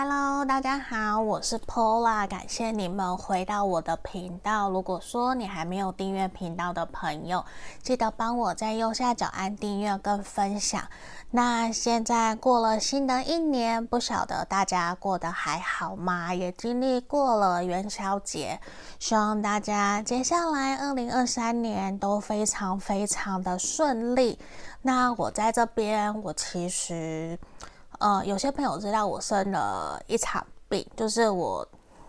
Hello，大家好，我是 Pola，感谢你们回到我的频道。如果说你还没有订阅频道的朋友，记得帮我在右下角按订阅跟分享。那现在过了新的一年，不晓得大家过得还好吗？也经历过了元宵节，希望大家接下来二零二三年都非常非常的顺利。那我在这边，我其实。呃，有些朋友知道我生了一场病，就是我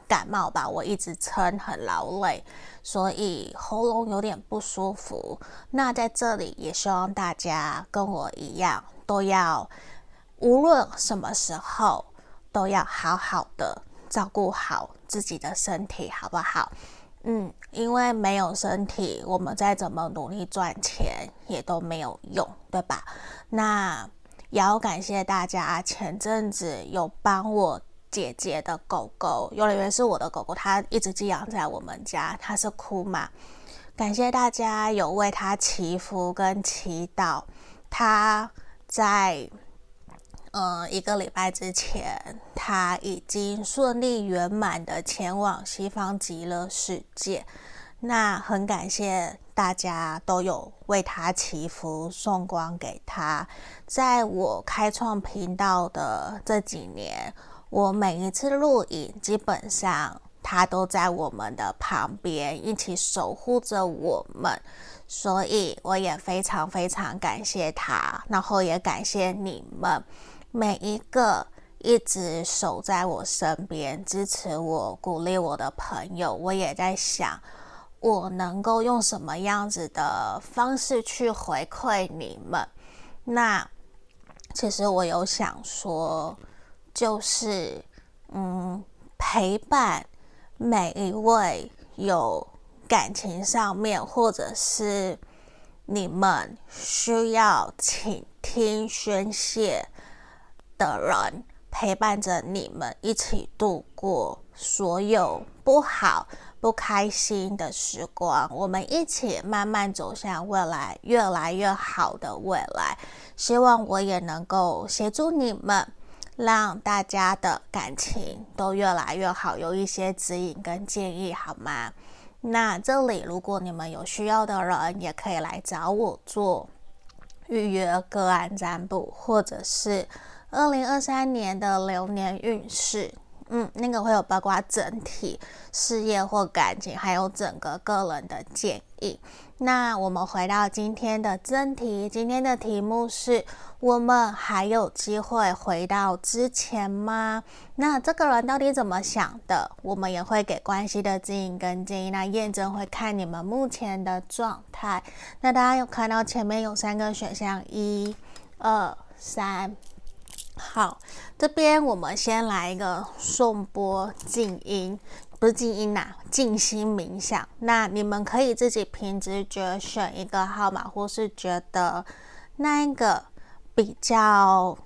感冒吧，我一直撑很劳累，所以喉咙有点不舒服。那在这里也希望大家跟我一样，都要无论什么时候都要好好的照顾好自己的身体，好不好？嗯，因为没有身体，我们再怎么努力赚钱也都没有用，对吧？那。也要感谢大家，前阵子有帮我姐姐的狗狗，有人以为是我的狗狗，它一直寄养在我们家，它是哭嘛。感谢大家有为它祈福跟祈祷，它在呃一个礼拜之前，它已经顺利圆满的前往西方极乐世界。那很感谢大家都有为他祈福、送光给他。在我开创频道的这几年，我每一次录影，基本上他都在我们的旁边，一起守护着我们。所以我也非常非常感谢他，然后也感谢你们每一个一直守在我身边、支持我、鼓励我的朋友。我也在想。我能够用什么样子的方式去回馈你们？那其实我有想说，就是嗯，陪伴每一位有感情上面或者是你们需要倾听宣泄的人，陪伴着你们一起度过所有不好。不开心的时光，我们一起慢慢走向未来越来越好的未来。希望我也能够协助你们，让大家的感情都越来越好，有一些指引跟建议，好吗？那这里如果你们有需要的人，也可以来找我做预约个案占卜，或者是二零二三年的流年运势。嗯，那个会有包括整体事业或感情，还有整个个人的建议。那我们回到今天的真题，今天的题目是：我们还有机会回到之前吗？那这个人到底怎么想的？我们也会给关系的指引跟建议。那验证会看你们目前的状态。那大家有看到前面有三个选项，一、二、三。好，这边我们先来一个颂播静音，不是静音呐，静心冥想。那你们可以自己凭直觉选一个号码，或是觉得那一个比较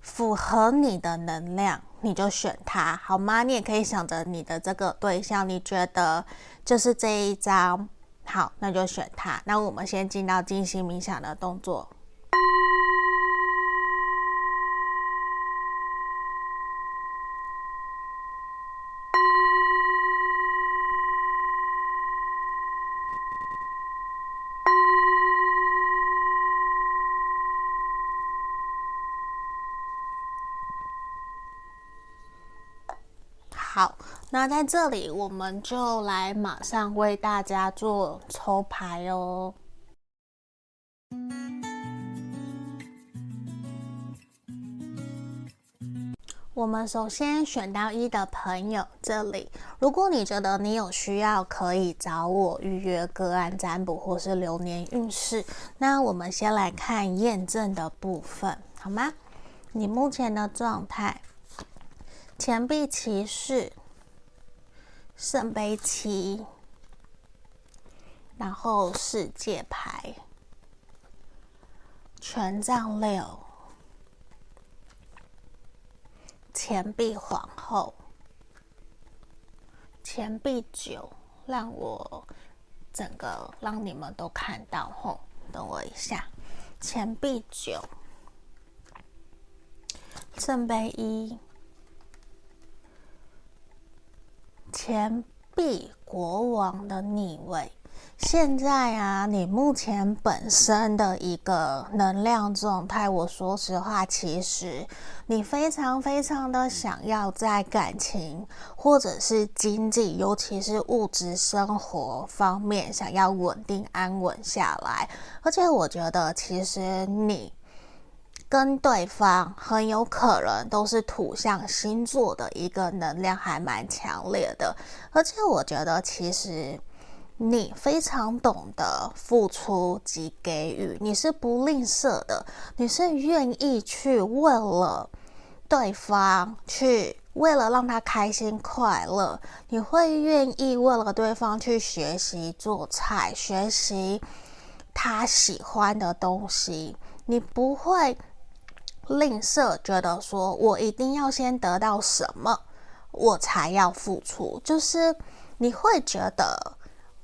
符合你的能量，你就选它，好吗？你也可以想着你的这个对象，你觉得就是这一张，好，那就选它。那我们先进到静心冥想的动作。好，那在这里我们就来马上为大家做抽牌哦。我们首先选到一的朋友，这里，如果你觉得你有需要，可以找我预约个案占卜或是流年运势。那我们先来看验证的部分，好吗？你目前的状态。钱币骑士、圣杯七，然后世界牌、权杖六、钱币皇后、钱币九，让我整个让你们都看到吼，等我一下，钱币九、圣杯一。钱币国王的逆位。现在啊，你目前本身的一个能量状态，我说实话，其实你非常非常的想要在感情或者是经济，尤其是物质生活方面，想要稳定安稳下来。而且我觉得，其实你跟对方很有可能都是土象星座的一个能量，还蛮强烈的。而且我觉得，其实。你非常懂得付出及给予，你是不吝啬的，你是愿意去为了对方，去为了让他开心快乐，你会愿意为了对方去学习做菜，学习他喜欢的东西，你不会吝啬，觉得说我一定要先得到什么，我才要付出，就是你会觉得。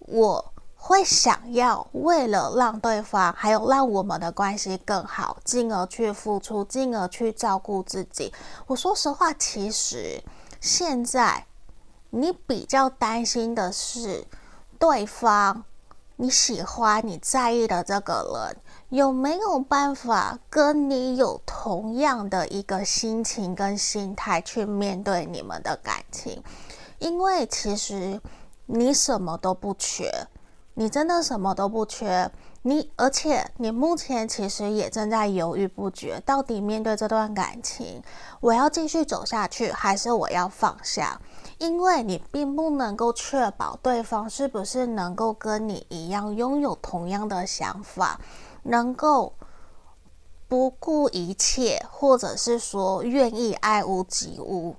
我会想要为了让对方，还有让我们的关系更好，进而去付出，进而去照顾自己。我说实话，其实现在你比较担心的是对方，你喜欢、你在意的这个人有没有办法跟你有同样的一个心情跟心态去面对你们的感情，因为其实。你什么都不缺，你真的什么都不缺。你而且你目前其实也正在犹豫不决，到底面对这段感情，我要继续走下去，还是我要放下？因为你并不能够确保对方是不是能够跟你一样拥有同样的想法，能够不顾一切，或者是说愿意爱屋及乌。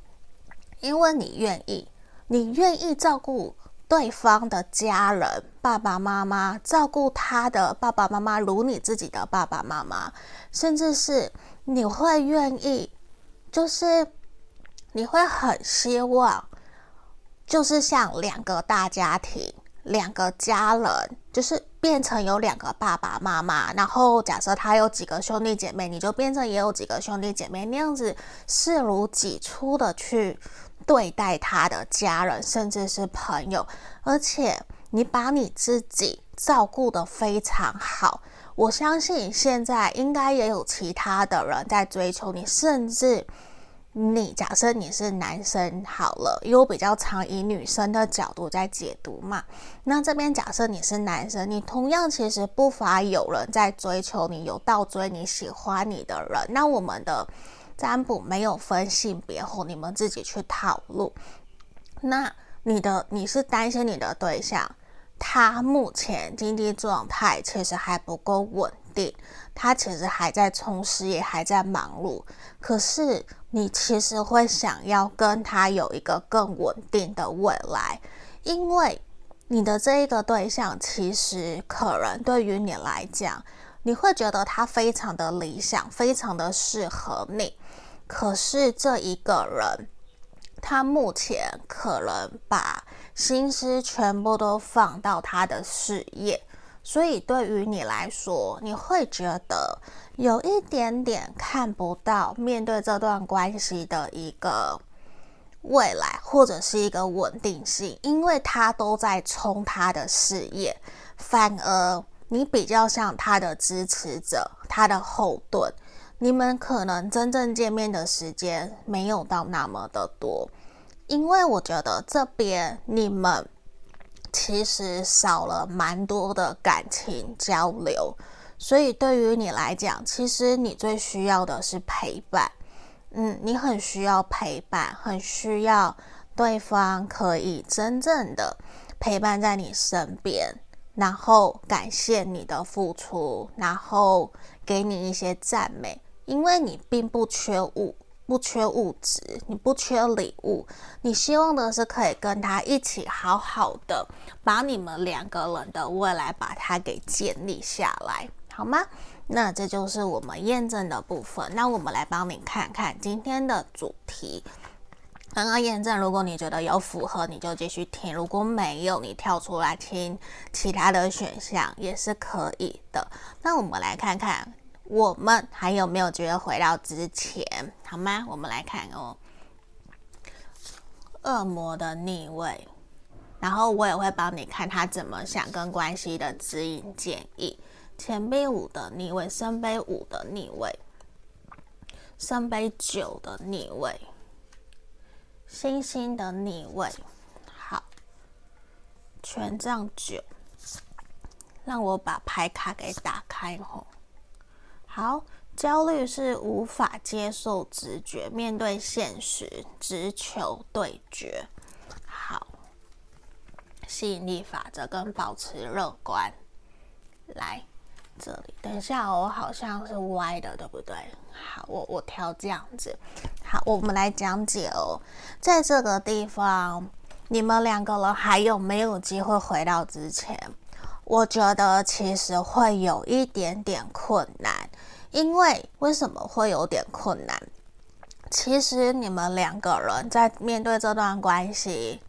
因为你愿意，你愿意照顾。对方的家人，爸爸妈妈，照顾他的爸爸妈妈，如你自己的爸爸妈妈，甚至是你会愿意，就是你会很希望，就是像两个大家庭，两个家人，就是变成有两个爸爸妈妈，然后假设他有几个兄弟姐妹，你就变成也有几个兄弟姐妹，那样子视如己出的去。对待他的家人，甚至是朋友，而且你把你自己照顾得非常好。我相信现在应该也有其他的人在追求你，甚至你假设你是男生好了，因为我比较常以女生的角度在解读嘛。那这边假设你是男生，你同样其实不乏有人在追求你，有倒追你喜欢你的人。那我们的。占卜没有分性别后，你们自己去讨论。那你的你是担心你的对象，他目前经济状态其实还不够稳定，他其实还在充实，也，还在忙碌。可是你其实会想要跟他有一个更稳定的未来，因为你的这一个对象其实可能对于你来讲，你会觉得他非常的理想，非常的适合你。可是这一个人，他目前可能把心思全部都放到他的事业，所以对于你来说，你会觉得有一点点看不到面对这段关系的一个未来，或者是一个稳定性，因为他都在冲他的事业，反而你比较像他的支持者，他的后盾。你们可能真正见面的时间没有到那么的多，因为我觉得这边你们其实少了蛮多的感情交流，所以对于你来讲，其实你最需要的是陪伴。嗯，你很需要陪伴，很需要对方可以真正的陪伴在你身边，然后感谢你的付出，然后给你一些赞美。因为你并不缺物，不缺物质，你不缺礼物，你希望的是可以跟他一起好好的把你们两个人的未来把它给建立下来，好吗？那这就是我们验证的部分。那我们来帮你看看今天的主题。刚刚验证，如果你觉得有符合，你就继续听；如果没有，你跳出来听其他的选项也是可以的。那我们来看看。我们还有没有觉得回到之前，好吗？我们来看哦。恶魔的逆位，然后我也会帮你看他怎么想跟关系的指引建议。钱币五的逆位，圣杯五的逆位，圣杯九的逆位，星星的逆位。好，权杖九，让我把牌卡给打开吼。好，焦虑是无法接受直觉，面对现实，直球对决。好，吸引力法则跟保持乐观，来。这里，等一下，我好像是歪的，对不对？好，我我调这样子。好，我们来讲解哦。在这个地方，你们两个人还有没有机会回到之前？我觉得其实会有一点点困难，因为为什么会有点困难？其实你们两个人在面对这段关系。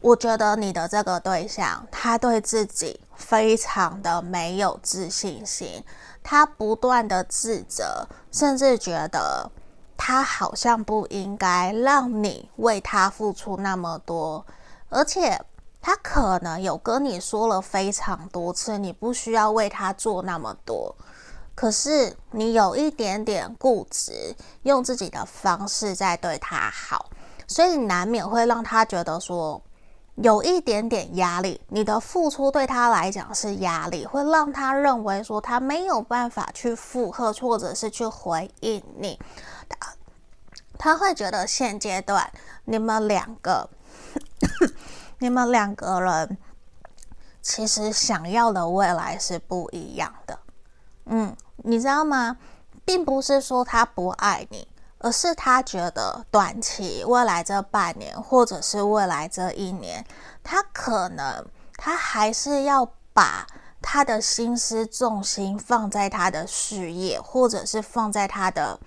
我觉得你的这个对象，他对自己非常的没有自信心，他不断的自责，甚至觉得他好像不应该让你为他付出那么多，而且他可能有跟你说了非常多次，你不需要为他做那么多，可是你有一点点固执，用自己的方式在对他好，所以难免会让他觉得说。有一点点压力，你的付出对他来讲是压力，会让他认为说他没有办法去附和，或者是去回应你。他他会觉得现阶段你们两个，你们两个人其实想要的未来是不一样的。嗯，你知道吗？并不是说他不爱你。而是他觉得短期未来这半年，或者是未来这一年，他可能他还是要把他的心思重心放在他的事业，或者是放在他的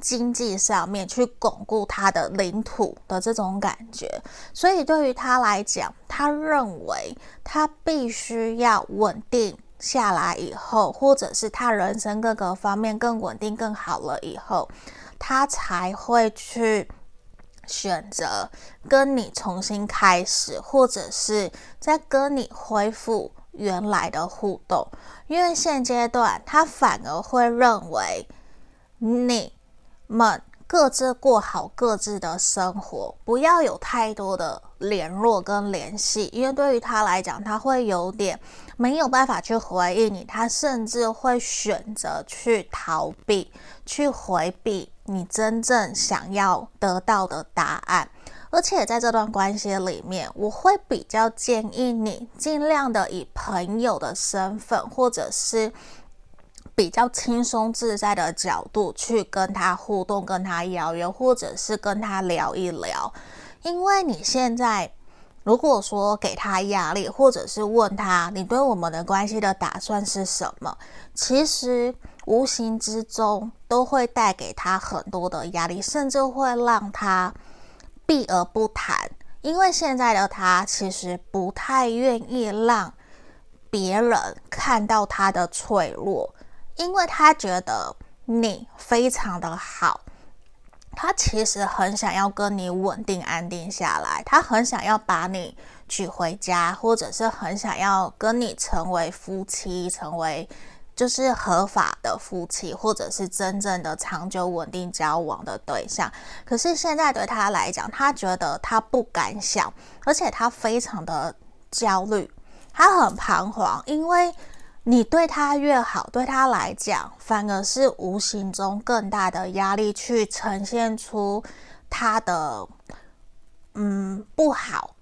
经济上面，去巩固他的领土的这种感觉。所以对于他来讲，他认为他必须要稳定下来以后，或者是他人生各个方面更稳定、更好了以后。他才会去选择跟你重新开始，或者是再跟你恢复原来的互动。因为现阶段他反而会认为你们各自过好各自的生活，不要有太多的联络跟联系。因为对于他来讲，他会有点没有办法去回应你，他甚至会选择去逃避，去回避。你真正想要得到的答案，而且在这段关系里面，我会比较建议你尽量的以朋友的身份，或者是比较轻松自在的角度去跟他互动、跟他邀约，或者是跟他聊一聊。因为你现在如果说给他压力，或者是问他你对我们的关系的打算是什么，其实。无形之中都会带给他很多的压力，甚至会让他避而不谈。因为现在的他其实不太愿意让别人看到他的脆弱，因为他觉得你非常的好，他其实很想要跟你稳定安定下来，他很想要把你娶回家，或者是很想要跟你成为夫妻，成为。就是合法的夫妻，或者是真正的长久稳定交往的对象。可是现在对他来讲，他觉得他不敢想，而且他非常的焦虑，他很彷徨，因为你对他越好，对他来讲反而是无形中更大的压力，去呈现出他的嗯不好，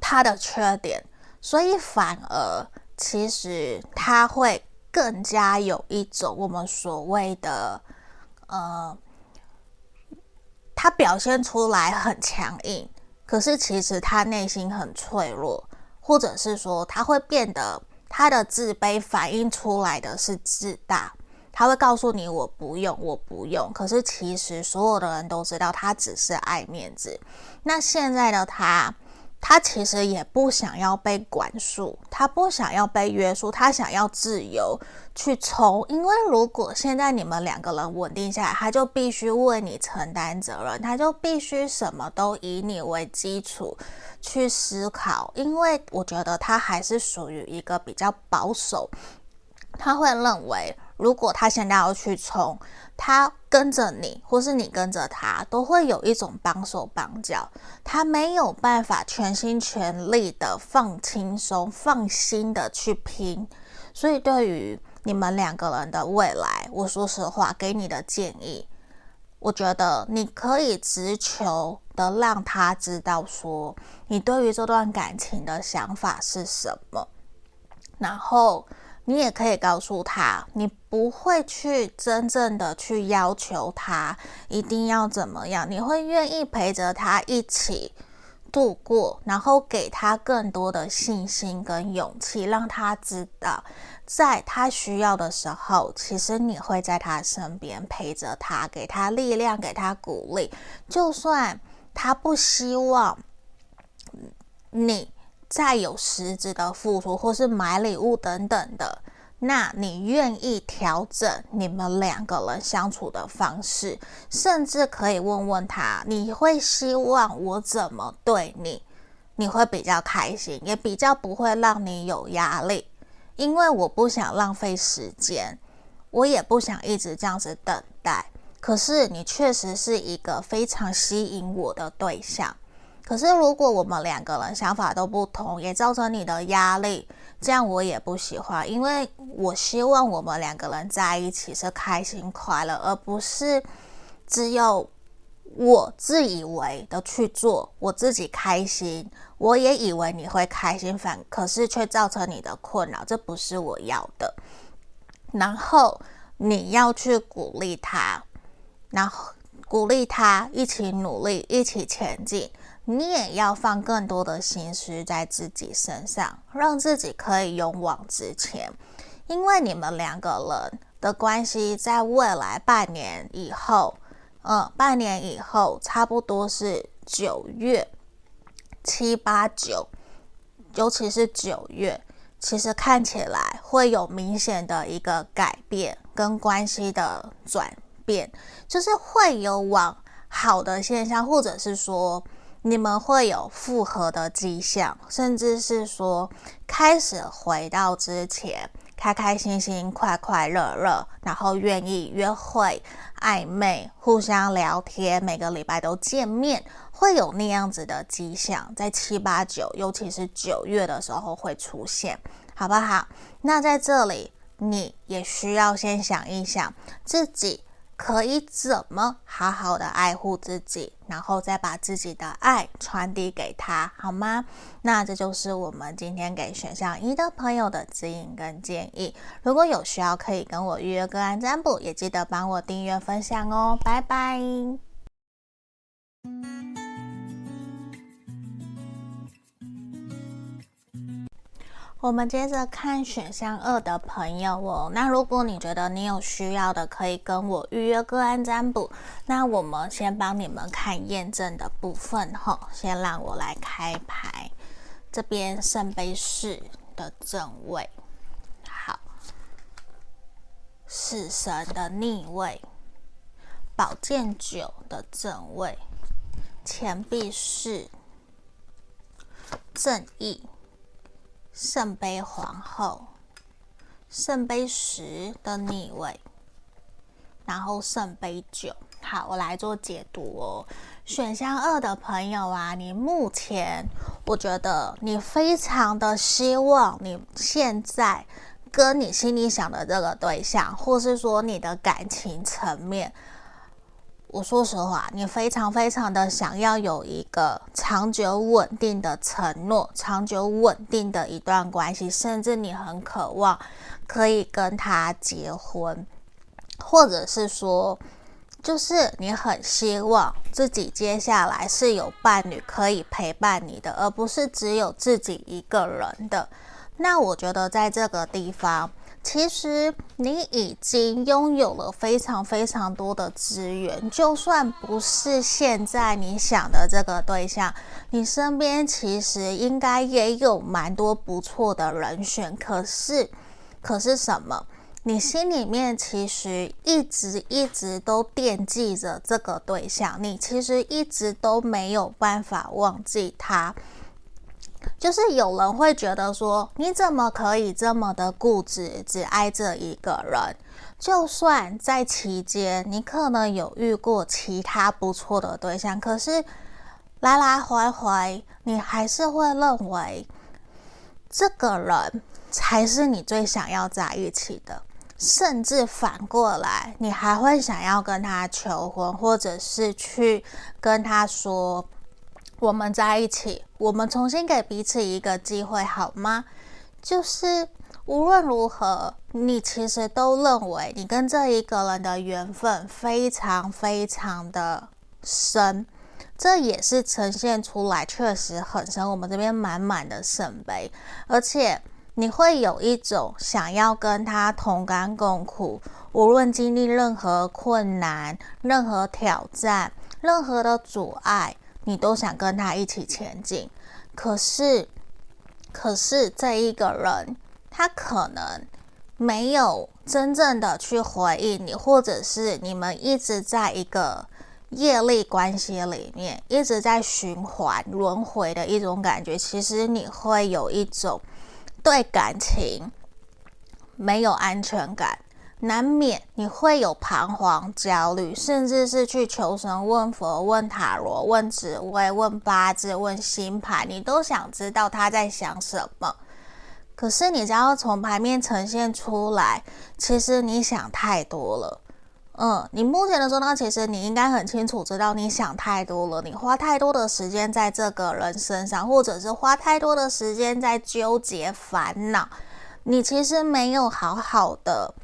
他的缺点，所以反而其实他会。更加有一种我们所谓的，呃，他表现出来很强硬，可是其实他内心很脆弱，或者是说他会变得他的自卑反映出来的是自大，他会告诉你我不用，我不用，可是其实所有的人都知道他只是爱面子。那现在的他他其实也不想要被管束，他不想要被约束，他想要自由去冲。因为如果现在你们两个人稳定下来，他就必须为你承担责任，他就必须什么都以你为基础去思考。因为我觉得他还是属于一个比较保守，他会认为。如果他现在要去冲，他跟着你，或是你跟着他，都会有一种绑手绑脚，他没有办法全心全力的放轻松、放心的去拼。所以，对于你们两个人的未来，我说实话，给你的建议，我觉得你可以直球的让他知道说，你对于这段感情的想法是什么，然后。你也可以告诉他，你不会去真正的去要求他一定要怎么样，你会愿意陪着他一起度过，然后给他更多的信心跟勇气，让他知道，在他需要的时候，其实你会在他身边陪着他，给他力量，给他鼓励，就算他不希望你。再有实质的付出，或是买礼物等等的，那你愿意调整你们两个人相处的方式，甚至可以问问他，你会希望我怎么对你？你会比较开心，也比较不会让你有压力，因为我不想浪费时间，我也不想一直这样子等待。可是你确实是一个非常吸引我的对象。可是，如果我们两个人想法都不同，也造成你的压力，这样我也不喜欢。因为我希望我们两个人在一起是开心快乐，而不是只有我自以为的去做，我自己开心，我也以为你会开心，反可是却造成你的困扰，这不是我要的。然后你要去鼓励他，然后鼓励他一起努力，一起前进。你也要放更多的心思在自己身上，让自己可以勇往直前。因为你们两个人的关系，在未来半年以后，嗯，半年以后，差不多是九月、七八九，尤其是九月，其实看起来会有明显的一个改变跟关系的转变，就是会有往好的现象，或者是说。你们会有复合的迹象，甚至是说开始回到之前，开开心心、快快乐乐，然后愿意约会、暧昧、互相聊天，每个礼拜都见面，会有那样子的迹象，在七八九，尤其是九月的时候会出现，好不好？那在这里，你也需要先想一想自己。可以怎么好好的爱护自己，然后再把自己的爱传递给他，好吗？那这就是我们今天给选项一的朋友的指引跟建议。如果有需要，可以跟我预约个案占卜，也记得帮我订阅分享哦。拜拜。我们接着看选项二的朋友哦。那如果你觉得你有需要的，可以跟我预约个案占卜。那我们先帮你们看验证的部分哈。先让我来开牌，这边圣杯四的正位，好，死神的逆位，宝剑九的正位，钱币四，正义。圣杯皇后，圣杯十的逆位，然后圣杯九。好，我来做解读哦。选项二的朋友啊，你目前我觉得你非常的希望你现在跟你心里想的这个对象，或是说你的感情层面。我说实话，你非常非常的想要有一个长久稳定的承诺，长久稳定的一段关系，甚至你很渴望可以跟他结婚，或者是说，就是你很希望自己接下来是有伴侣可以陪伴你的，而不是只有自己一个人的。那我觉得在这个地方。其实你已经拥有了非常非常多的资源，就算不是现在你想的这个对象，你身边其实应该也有蛮多不错的人选。可是，可是什么？你心里面其实一直一直都惦记着这个对象，你其实一直都没有办法忘记他。就是有人会觉得说，你怎么可以这么的固执，只爱这一个人？就算在期间，你可能有遇过其他不错的对象，可是来来回回，你还是会认为这个人才是你最想要在一起的，甚至反过来，你还会想要跟他求婚，或者是去跟他说。我们在一起，我们重新给彼此一个机会，好吗？就是无论如何，你其实都认为你跟这一个人的缘分非常非常的深，这也是呈现出来确实很深。我们这边满满的圣杯，而且你会有一种想要跟他同甘共苦，无论经历任何困难、任何挑战、任何的阻碍。你都想跟他一起前进，可是，可是这一个人他可能没有真正的去回应你，或者是你们一直在一个业力关系里面，一直在循环轮回的一种感觉。其实你会有一种对感情没有安全感。难免你会有彷徨、焦虑，甚至是去求神问佛、问塔罗、问紫薇、问八字、问星盘，你都想知道他在想什么。可是你只要从牌面呈现出来，其实你想太多了。嗯，你目前的状况，其实你应该很清楚知道你想太多了，你花太多的时间在这个人身上，或者是花太多的时间在纠结、烦恼，你其实没有好好的。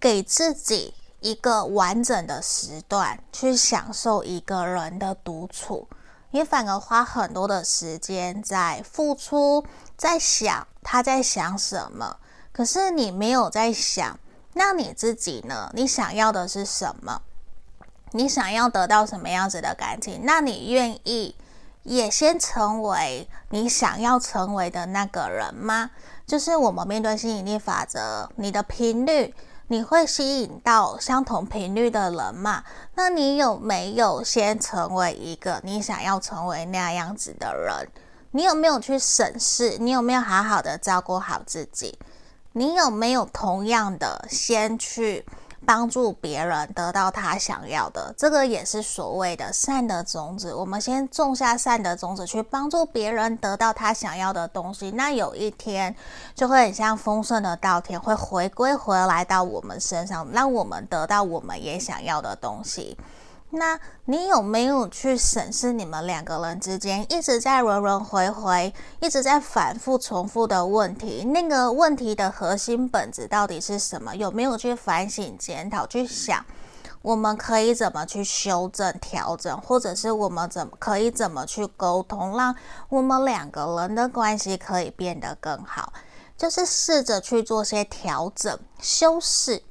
给自己一个完整的时段去享受一个人的独处，你反而花很多的时间在付出，在想他在想什么，可是你没有在想，那你自己呢？你想要的是什么？你想要得到什么样子的感情？那你愿意也先成为你想要成为的那个人吗？就是我们面对吸引力法则，你的频率。你会吸引到相同频率的人嘛？那你有没有先成为一个你想要成为那样子的人？你有没有去审视？你有没有好好的照顾好自己？你有没有同样的先去？帮助别人得到他想要的，这个也是所谓的善的种子。我们先种下善的种子，去帮助别人得到他想要的东西。那有一天，就会很像丰盛的稻田，会回归回来到我们身上，让我们得到我们也想要的东西。那你有没有去审视你们两个人之间一直在轮轮回回、一直在反复重复的问题？那个问题的核心本质到底是什么？有没有去反省、检讨、去想，我们可以怎么去修正、调整，或者是我们怎么可以怎么去沟通，让我们两个人的关系可以变得更好？就是试着去做些调整、修饰。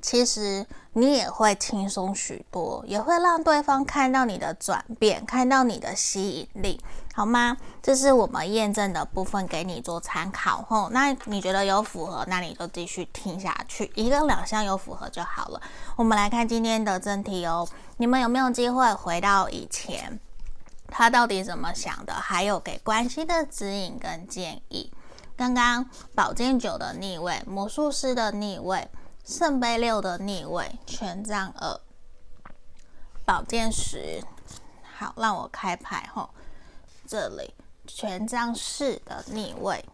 其实。你也会轻松许多，也会让对方看到你的转变，看到你的吸引力，好吗？这是我们验证的部分，给你做参考吼。那你觉得有符合，那你就继续听下去，一个两项有符合就好了。我们来看今天的正题哦。你们有没有机会回到以前，他到底怎么想的？还有给关系的指引跟建议。刚刚宝剑九的逆位，魔术师的逆位。圣杯六的逆位，权杖二，宝剑十。好，让我开牌吼。这里权杖四的逆位，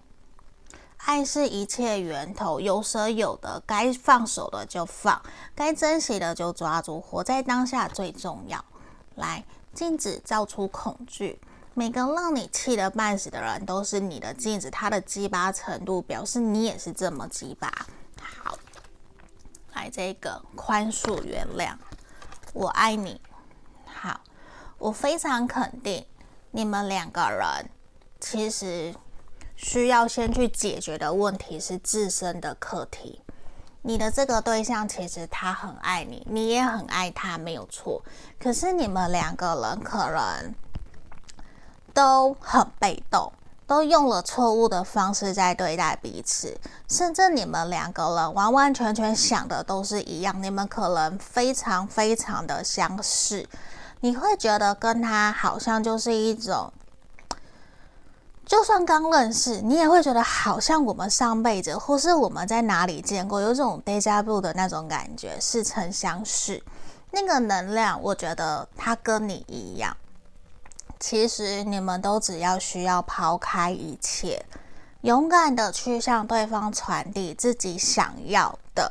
爱是一切源头，有舍有得，该放手的就放，该珍惜的就抓住，活在当下最重要。来，镜子照出恐惧，每个让你气得半死的人都是你的镜子，他的鸡巴程度表示你也是这么鸡巴。好。来这个宽恕原谅，我爱你。好，我非常肯定你们两个人其实需要先去解决的问题是自身的课题。你的这个对象其实他很爱你，你也很爱他，没有错。可是你们两个人可能都很被动，都用了错误的方式在对待彼此，甚至你们两个人完完全全想的都是一样。你们可能非常非常的相似，你会觉得跟他好像就是一种。就算刚认识，你也会觉得好像我们上辈子，或是我们在哪里见过，有种 déjà vu 的那种感觉，似曾相识。那个能量，我觉得它跟你一样。其实你们都只要需要抛开一切，勇敢的去向对方传递自己想要的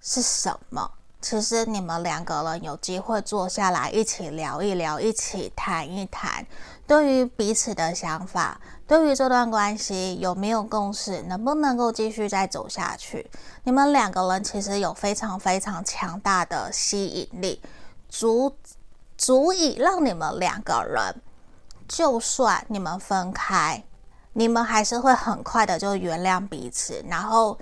是什么。其实你们两个人有机会坐下来一起聊一聊，一起谈一谈。对于彼此的想法，对于这段关系有没有共识，能不能够继续再走下去？你们两个人其实有非常非常强大的吸引力，足足以让你们两个人，就算你们分开，你们还是会很快的就原谅彼此，然后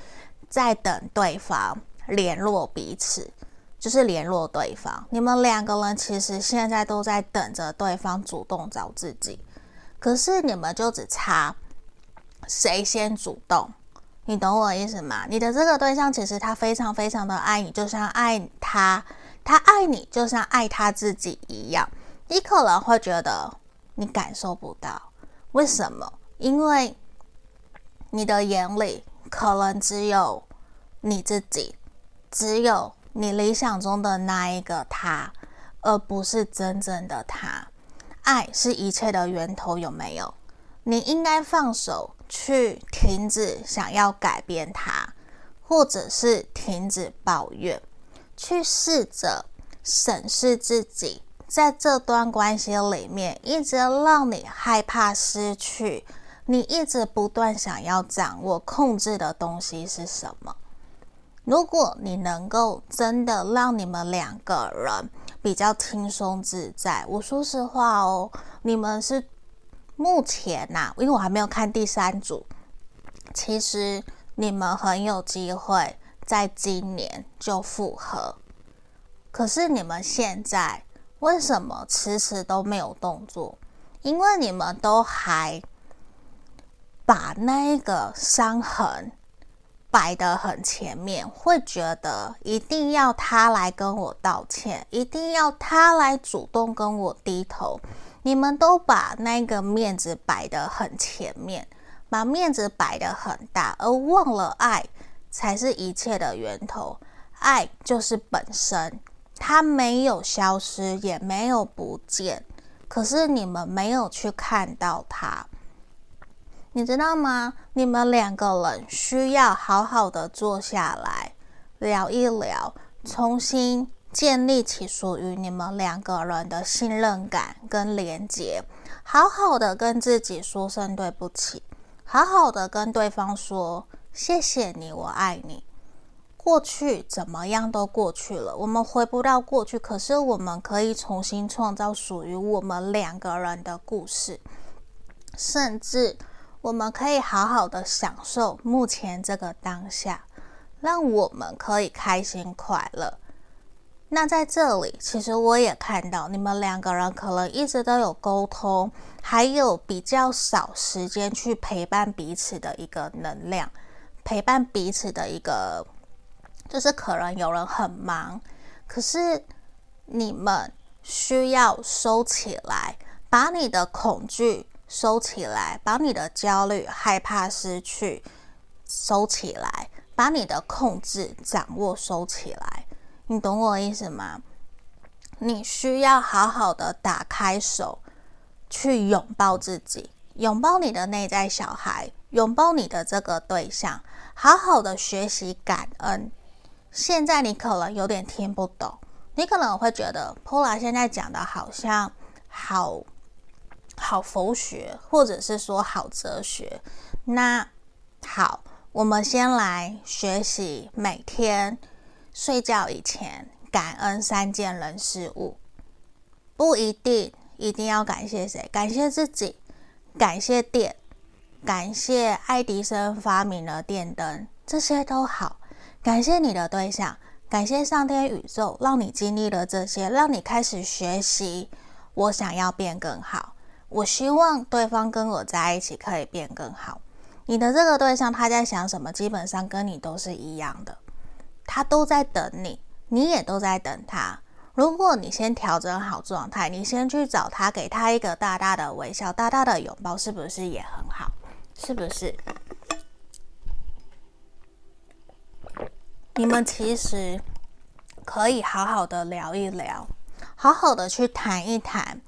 再等对方联络彼此。就是联络对方，你们两个人其实现在都在等着对方主动找自己，可是你们就只差谁先主动，你懂我意思吗？你的这个对象其实他非常非常的爱你，就像爱他，他爱你就像爱他自己一样。你可能会觉得你感受不到，为什么？因为你的眼里可能只有你自己，只有。你理想中的那一个他，而不是真正的他。爱是一切的源头，有没有？你应该放手去停止想要改变他，或者是停止抱怨，去试着审视自己，在这段关系里面一直让你害怕失去，你一直不断想要掌握、控制的东西是什么？如果你能够真的让你们两个人比较轻松自在，我说实话哦，你们是目前呐、啊，因为我还没有看第三组，其实你们很有机会在今年就复合。可是你们现在为什么迟迟都没有动作？因为你们都还把那个伤痕。摆得很前面，会觉得一定要他来跟我道歉，一定要他来主动跟我低头。你们都把那个面子摆得很前面，把面子摆得很大，而忘了爱才是一切的源头。爱就是本身，它没有消失，也没有不见，可是你们没有去看到它。你知道吗？你们两个人需要好好的坐下来聊一聊，重新建立起属于你们两个人的信任感跟连接，好好的跟自己说声对不起，好好的跟对方说谢谢你，我爱你。过去怎么样都过去了，我们回不到过去，可是我们可以重新创造属于我们两个人的故事，甚至。我们可以好好的享受目前这个当下，让我们可以开心快乐。那在这里，其实我也看到你们两个人可能一直都有沟通，还有比较少时间去陪伴彼此的一个能量，陪伴彼此的一个，就是可能有人很忙，可是你们需要收起来，把你的恐惧。收起来，把你的焦虑、害怕失去收起来，把你的控制、掌握收起来。你懂我意思吗？你需要好好的打开手，去拥抱自己，拥抱你的内在小孩，拥抱你的这个对象，好好的学习感恩。现在你可能有点听不懂，你可能会觉得 Paula 现在讲的好像好。好佛学，或者是说好哲学。那好，我们先来学习，每天睡觉以前感恩三件人事物，不一定一定要感谢谁，感谢自己，感谢电，感谢爱迪生发明了电灯，这些都好。感谢你的对象，感谢上天宇宙，让你经历了这些，让你开始学习。我想要变更好，我希望对方跟我在一起可以变更好。你的这个对象他在想什么？基本上跟你都是一样的，他都在等你，你也都在等他。如果你先调整好状态，你先去找他，给他一个大大的微笑、大大的拥抱，是不是也很好？是不是？你们其实可以好好的聊一聊，好好的去谈一谈，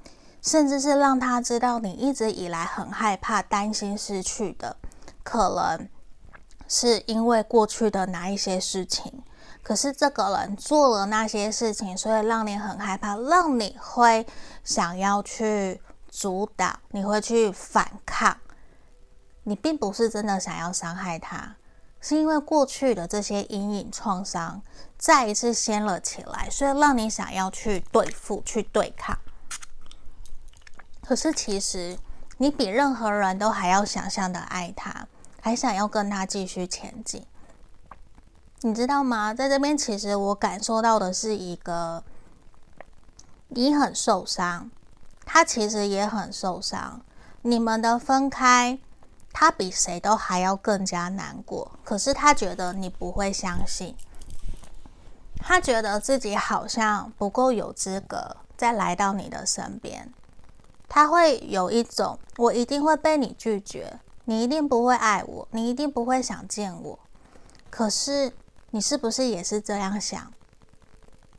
甚至是让他知道你一直以来很害怕、担心失去的，可能是因为过去的哪一些事情。可是这个人做了那些事情，所以让你很害怕，让你会想要去阻挡，你会去反抗。你并不是真的想要伤害他，是因为过去的这些阴影创伤再一次掀了起来，所以让你想要去对付、去对抗。可是其实你比任何人都还要想象的爱他，还想要跟他继续前进。你知道吗？在这边，其实我感受到的是一个，你很受伤，他其实也很受伤。你们的分开，他比谁都还要更加难过。可是他觉得你不会相信，他觉得自己好像不够有资格再来到你的身边。他会有一种，我一定会被你拒绝，你一定不会爱我，你一定不会想见我。可是。你是不是也是这样想？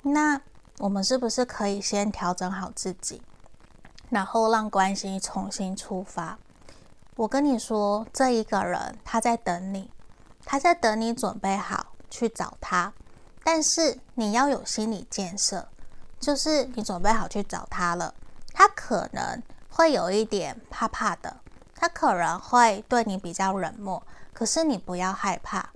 那我们是不是可以先调整好自己，然后让关系重新出发？我跟你说，这一个人他在等你，他在等你准备好去找他。但是你要有心理建设，就是你准备好去找他了，他可能会有一点怕怕的，他可能会对你比较冷漠，可是你不要害怕。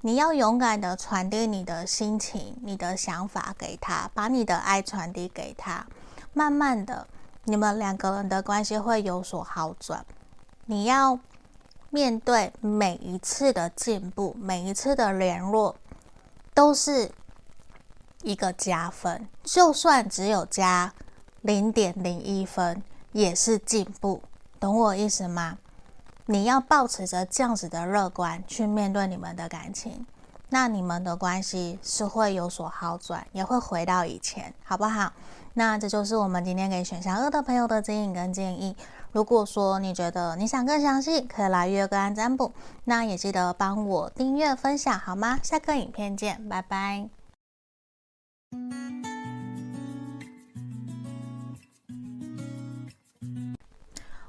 你要勇敢的传递你的心情、你的想法给他，把你的爱传递给他。慢慢的，你们两个人的关系会有所好转。你要面对每一次的进步，每一次的联络，都是一个加分。就算只有加零点零一分，也是进步。懂我意思吗？你要保持着这样子的乐观去面对你们的感情，那你们的关系是会有所好转，也会回到以前，好不好？那这就是我们今天给选项二的朋友的指引跟建议。如果说你觉得你想更详细，可以来约个案占卜，那也记得帮我订阅分享好吗？下个影片见，拜拜。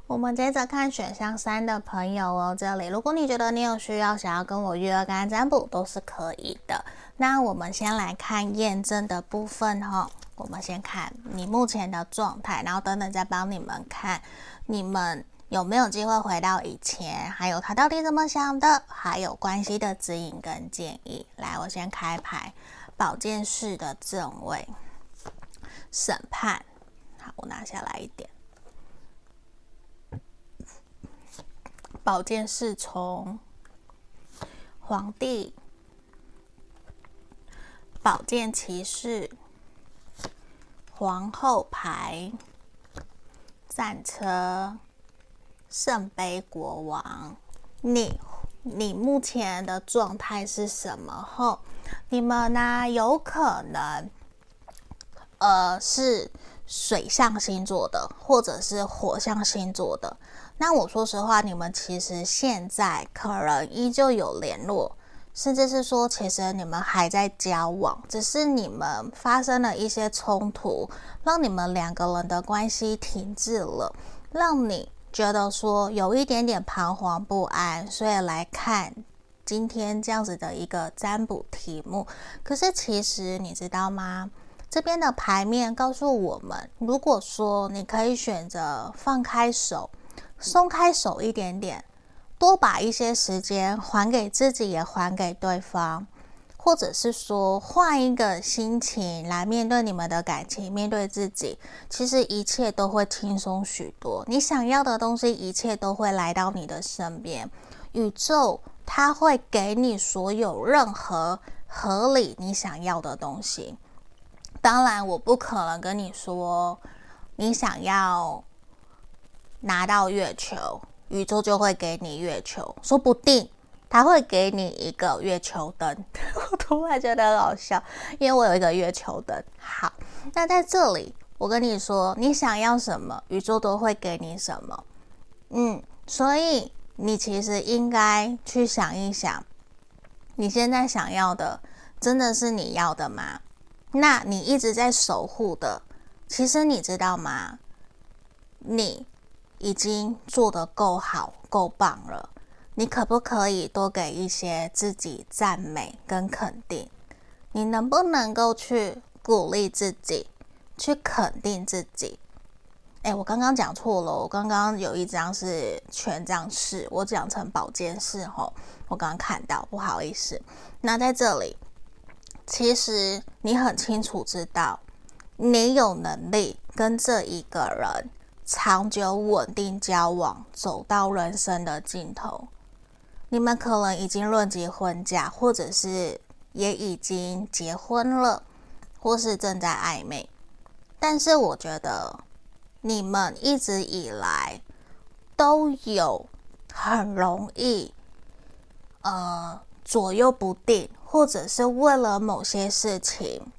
我们接着看选项三的朋友哦，这里如果你觉得你有需要想要跟我约个案占卜，都是可以的。那我们先来看验证的部分哈、哦，我们先看你目前的状态，然后等等再帮你们看你们有没有机会回到以前，还有他到底怎么想的，还有关系的指引跟建议。来，我先开牌，宝剑四的正位，审判，好，我拿下来一点。宝剑侍从，皇帝，宝剑骑士，皇后牌，战车，圣杯国王。你，你目前的状态是什么？后，你们呢？有可能，呃，是水象星座的，或者是火象星座的。那我说实话，你们其实现在可能依旧有联络，甚至是说，其实你们还在交往，只是你们发生了一些冲突，让你们两个人的关系停滞了，让你觉得说有一点点彷徨不安，所以来看今天这样子的一个占卜题目。可是其实你知道吗？这边的牌面告诉我们，如果说你可以选择放开手。松开手一点点，多把一些时间还给自己，也还给对方，或者是说换一个心情来面对你们的感情，面对自己，其实一切都会轻松许多。你想要的东西，一切都会来到你的身边。宇宙它会给你所有任何合理你想要的东西。当然，我不可能跟你说，你想要拿到月球，宇宙就会给你月球，说不定。他会给你一个月球灯，我突然觉得很好笑，因为我有一个月球灯。好，那在这里，我跟你说，你想要什么，宇宙都会给你什么。嗯，所以你其实应该去想一想，你现在想要的，真的是你要的吗？那你一直在守护的，其实你知道吗？你已经做得够好、够棒了。你可不可以多给一些自己赞美跟肯定？你能不能够去鼓励自己，去肯定自己？哎，我刚刚讲错了，我刚刚有一张是权杖四，我讲成宝剑四吼，我刚刚看到，不好意思。那在这里，其实你很清楚知道，你有能力跟这一个人长久稳定交往，走到人生的尽头。你们可能已经论及婚嫁，或者是也已经结婚了，或是正在暧昧。但是我觉得你们一直以来都有很容易呃左右不定，或者是为了某些事情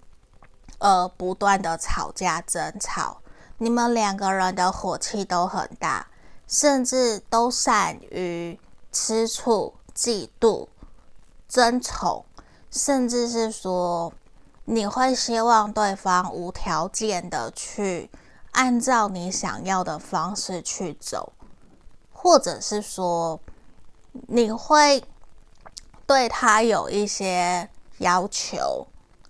而不断的吵架争吵。你们两个人的火气都很大，甚至都善于。吃醋、嫉妒、争宠，甚至是说你会希望对方无条件的去按照你想要的方式去走，或者是说你会对他有一些要求，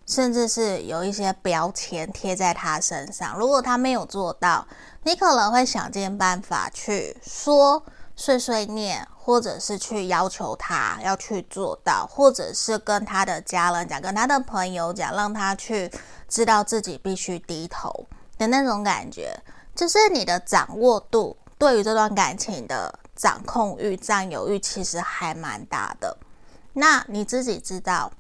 甚至是有一些标签贴在他身上。如果他没有做到，你可能会想尽办法去说。碎碎念，或者是去要求他要去做到，或者是跟他的家人讲，跟他的朋友讲，让他去知道自己必须低头的那种感觉，就是你的掌握度对于这段感情的掌控欲、占有欲其实还蛮大的。那你自己知道，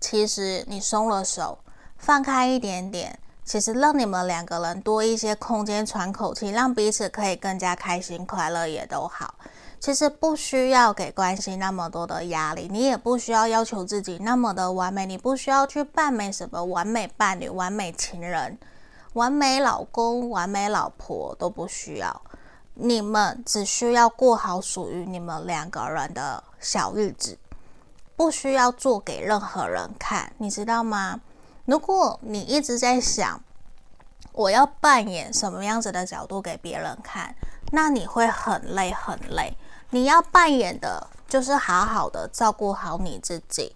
其实你松了手，放开一点点。其实让你们两个人多一些空间喘口气，让彼此可以更加开心快乐也都好。其实不需要给关系那么多的压力，你也不需要要求自己那么的完美，你不需要去扮美什么完美伴侣、完美情人、完美老公、完美老婆都不需要。你们只需要过好属于你们两个人的小日子，不需要做给任何人看，你知道吗？如果你一直在想我要扮演什么样子的角度给别人看，那你会很累很累。你要扮演的就是好好的照顾好你自己，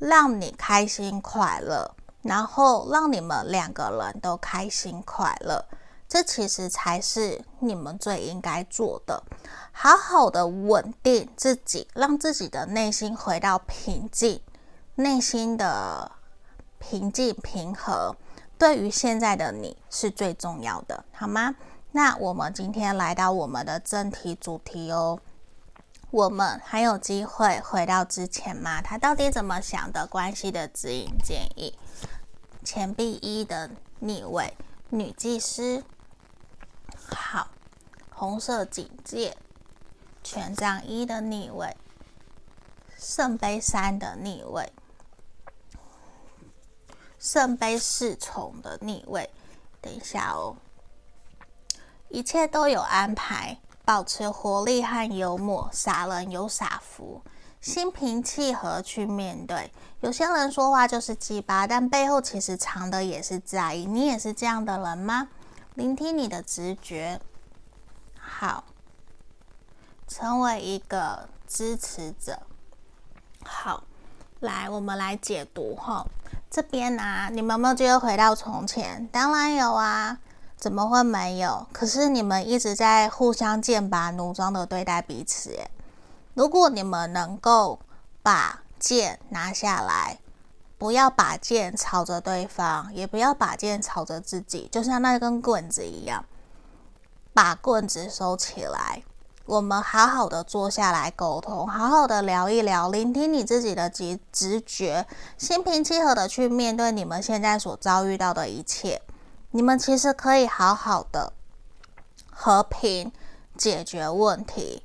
让你开心快乐，然后让你们两个人都开心快乐。这其实才是你们最应该做的。好好的稳定自己，让自己的内心回到平静，内心的。平静平和，对于现在的你是最重要的，好吗？那我们今天来到我们的正题主题哦。我们还有机会回到之前吗？他到底怎么想的？关系的指引建议。钱币一的逆位，女祭司。好，红色警戒，权杖一的逆位，圣杯三的逆位。圣杯侍从的逆位，等一下哦。一切都有安排，保持活力和幽默，傻人有傻福，心平气和去面对。有些人说话就是鸡巴，但背后其实藏的也是在意。你也是这样的人吗？聆听你的直觉，好，成为一个支持者。好，来，我们来解读哈。这边啊，你们有没有觉得回到从前？当然有啊，怎么会没有？可是你们一直在互相剑拔弩张的对待彼此。如果你们能够把剑拿下来，不要把剑朝着对方，也不要把剑朝着自己，就像那根棍子一样，把棍子收起来。我们好好的坐下来沟通，好好的聊一聊，聆听你自己的直直觉，心平气和的去面对你们现在所遭遇到的一切。你们其实可以好好的和平解决问题，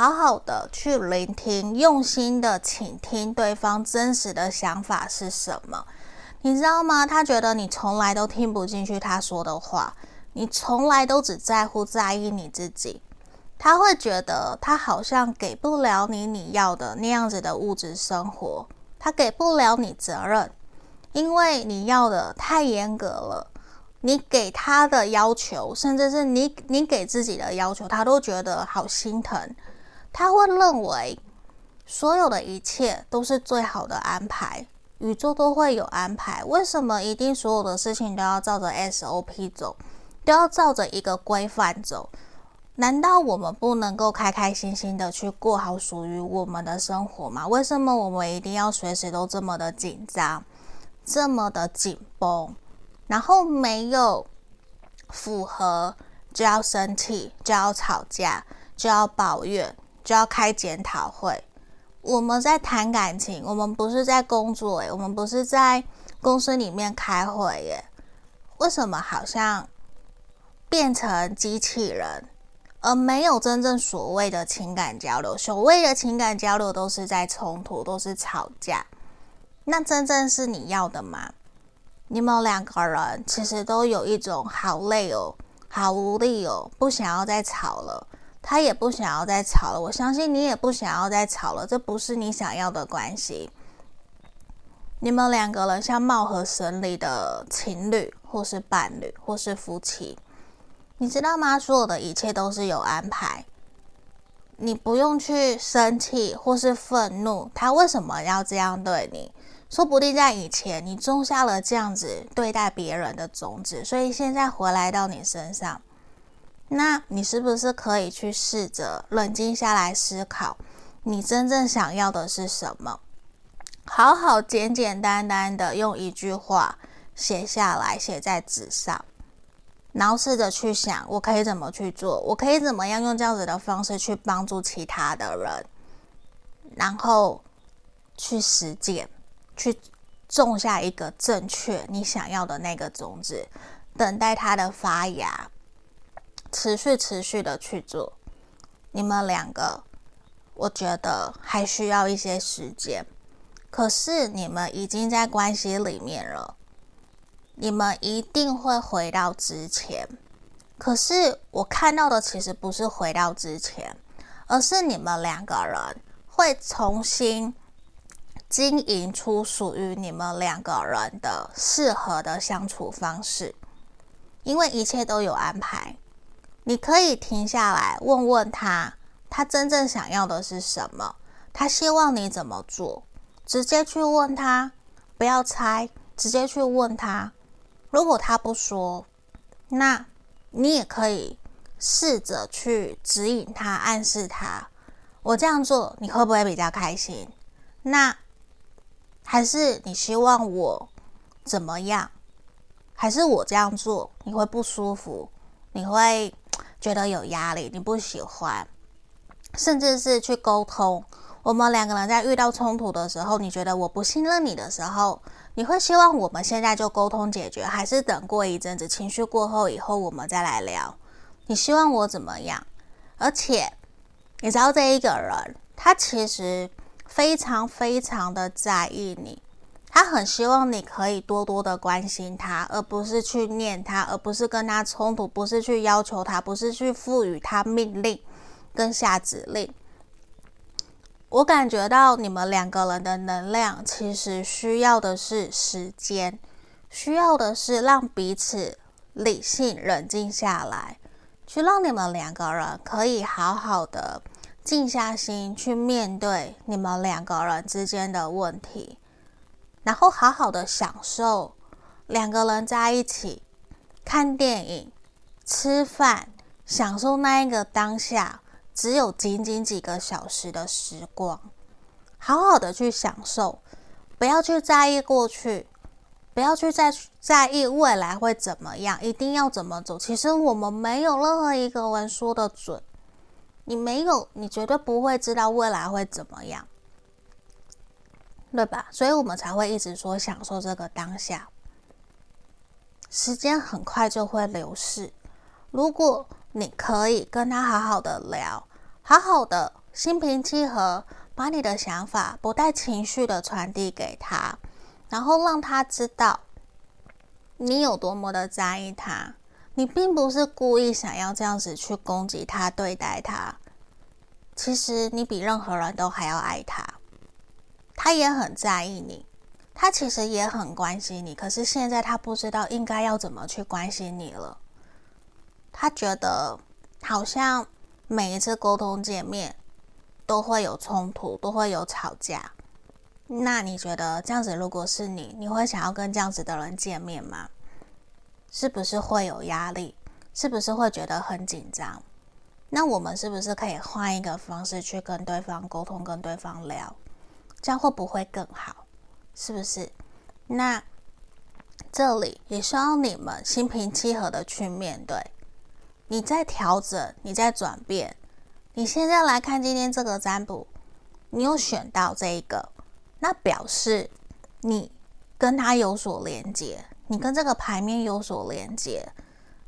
好好的去聆听，用心的倾听对方真实的想法是什么。你知道吗？他觉得你从来都听不进去他说的话，你从来都只在乎在意你自己。他会觉得他好像给不了你你要的那样子的物质生活，他给不了你责任，因为你要的太严格了。你给他的要求，甚至是你你给自己的要求，他都觉得好心疼。他会认为所有的一切都是最好的安排，宇宙都会有安排。为什么一定所有的事情都要照着 SOP 走，都要照着一个规范走？难道我们不能够开开心心的去过好属于我们的生活吗？为什么我们一定要随时都这么的紧张，这么的紧绷，然后没有符合就要生气，就要吵架，就要抱怨，就要开检讨会？我们在谈感情，我们不是在工作诶，我们不是在公司里面开会耶？为什么好像变成机器人？而没有真正所谓的情感交流，所谓的情感交流都是在冲突，都是吵架。那真正是你要的吗？你们两个人其实都有一种好累哦，好无力哦，不想要再吵了。他也不想要再吵了，我相信你也不想要再吵了。这不是你想要的关系。你们两个人像貌合神离的情侣，或是伴侣，或是夫妻。你知道吗？所有的一切都是有安排，你不用去生气或是愤怒。他为什么要这样对你？说不定在以前你种下了这样子对待别人的种子，所以现在回来到你身上。那你是不是可以去试着冷静下来思考，你真正想要的是什么？好好简简单单的用一句话写下来，写在纸上。然后试着去想，我可以怎么去做？我可以怎么样用这样子的方式去帮助其他的人？然后去实践，去种下一个正确你想要的那个种子，等待它的发芽，持续持续的去做。你们两个，我觉得还需要一些时间，可是你们已经在关系里面了。你们一定会回到之前，可是我看到的其实不是回到之前，而是你们两个人会重新经营出属于你们两个人的适合的相处方式，因为一切都有安排。你可以停下来问问他，他真正想要的是什么？他希望你怎么做？直接去问他，不要猜，直接去问他。如果他不说，那你也可以试着去指引他、暗示他。我这样做，你会不会比较开心？那还是你希望我怎么样？还是我这样做你会不舒服？你会觉得有压力？你不喜欢？甚至是去沟通。我们两个人在遇到冲突的时候，你觉得我不信任你的时候，你会希望我们现在就沟通解决，还是等过一阵子情绪过后以后我们再来聊？你希望我怎么样？而且你知道这一个人，他其实非常非常的在意你，他很希望你可以多多的关心他，而不是去念他，而不是跟他冲突，不是去要求他，不是去赋予他命令跟下指令。我感觉到你们两个人的能量，其实需要的是时间，需要的是让彼此理性冷静下来，去让你们两个人可以好好的静下心去面对你们两个人之间的问题，然后好好的享受两个人在一起看电影、吃饭，享受那一个当下。只有仅仅几个小时的时光，好好的去享受，不要去在意过去，不要去在在意未来会怎么样，一定要怎么走。其实我们没有任何一个人说的准，你没有，你绝对不会知道未来会怎么样，对吧？所以我们才会一直说享受这个当下。时间很快就会流逝，如果你可以跟他好好的聊，好好的心平气和，把你的想法不带情绪的传递给他，然后让他知道你有多么的在意他，你并不是故意想要这样子去攻击他、对待他，其实你比任何人都还要爱他，他也很在意你。他其实也很关心你，可是现在他不知道应该要怎么去关心你了。他觉得好像每一次沟通见面都会有冲突，都会有吵架。那你觉得这样子，如果是你，你会想要跟这样子的人见面吗？是不是会有压力？是不是会觉得很紧张？那我们是不是可以换一个方式去跟对方沟通，跟对方聊，这样会不会更好？是不是？那这里也需要你们心平气和的去面对。你在调整，你在转变。你现在来看今天这个占卜，你有选到这一个，那表示你跟他有所连接，你跟这个牌面有所连接，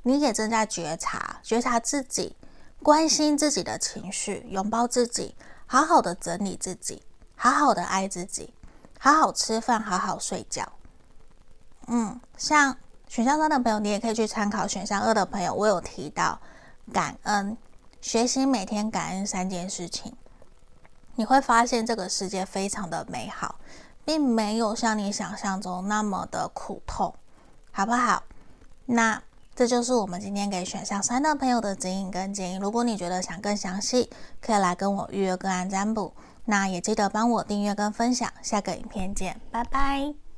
你也正在觉察，觉察自己，关心自己的情绪，拥抱自己，好好的整理自己，好好的爱自己。好好吃饭，好好睡觉。嗯，像选项三的朋友，你也可以去参考选项二的朋友。我有提到感恩，学习每天感恩三件事情，你会发现这个世界非常的美好，并没有像你想象中那么的苦痛，好不好？那这就是我们今天给选项三的朋友的指引跟建议。如果你觉得想更详细，可以来跟我预约个案占卜。那也记得帮我订阅跟分享，下个影片见，拜拜。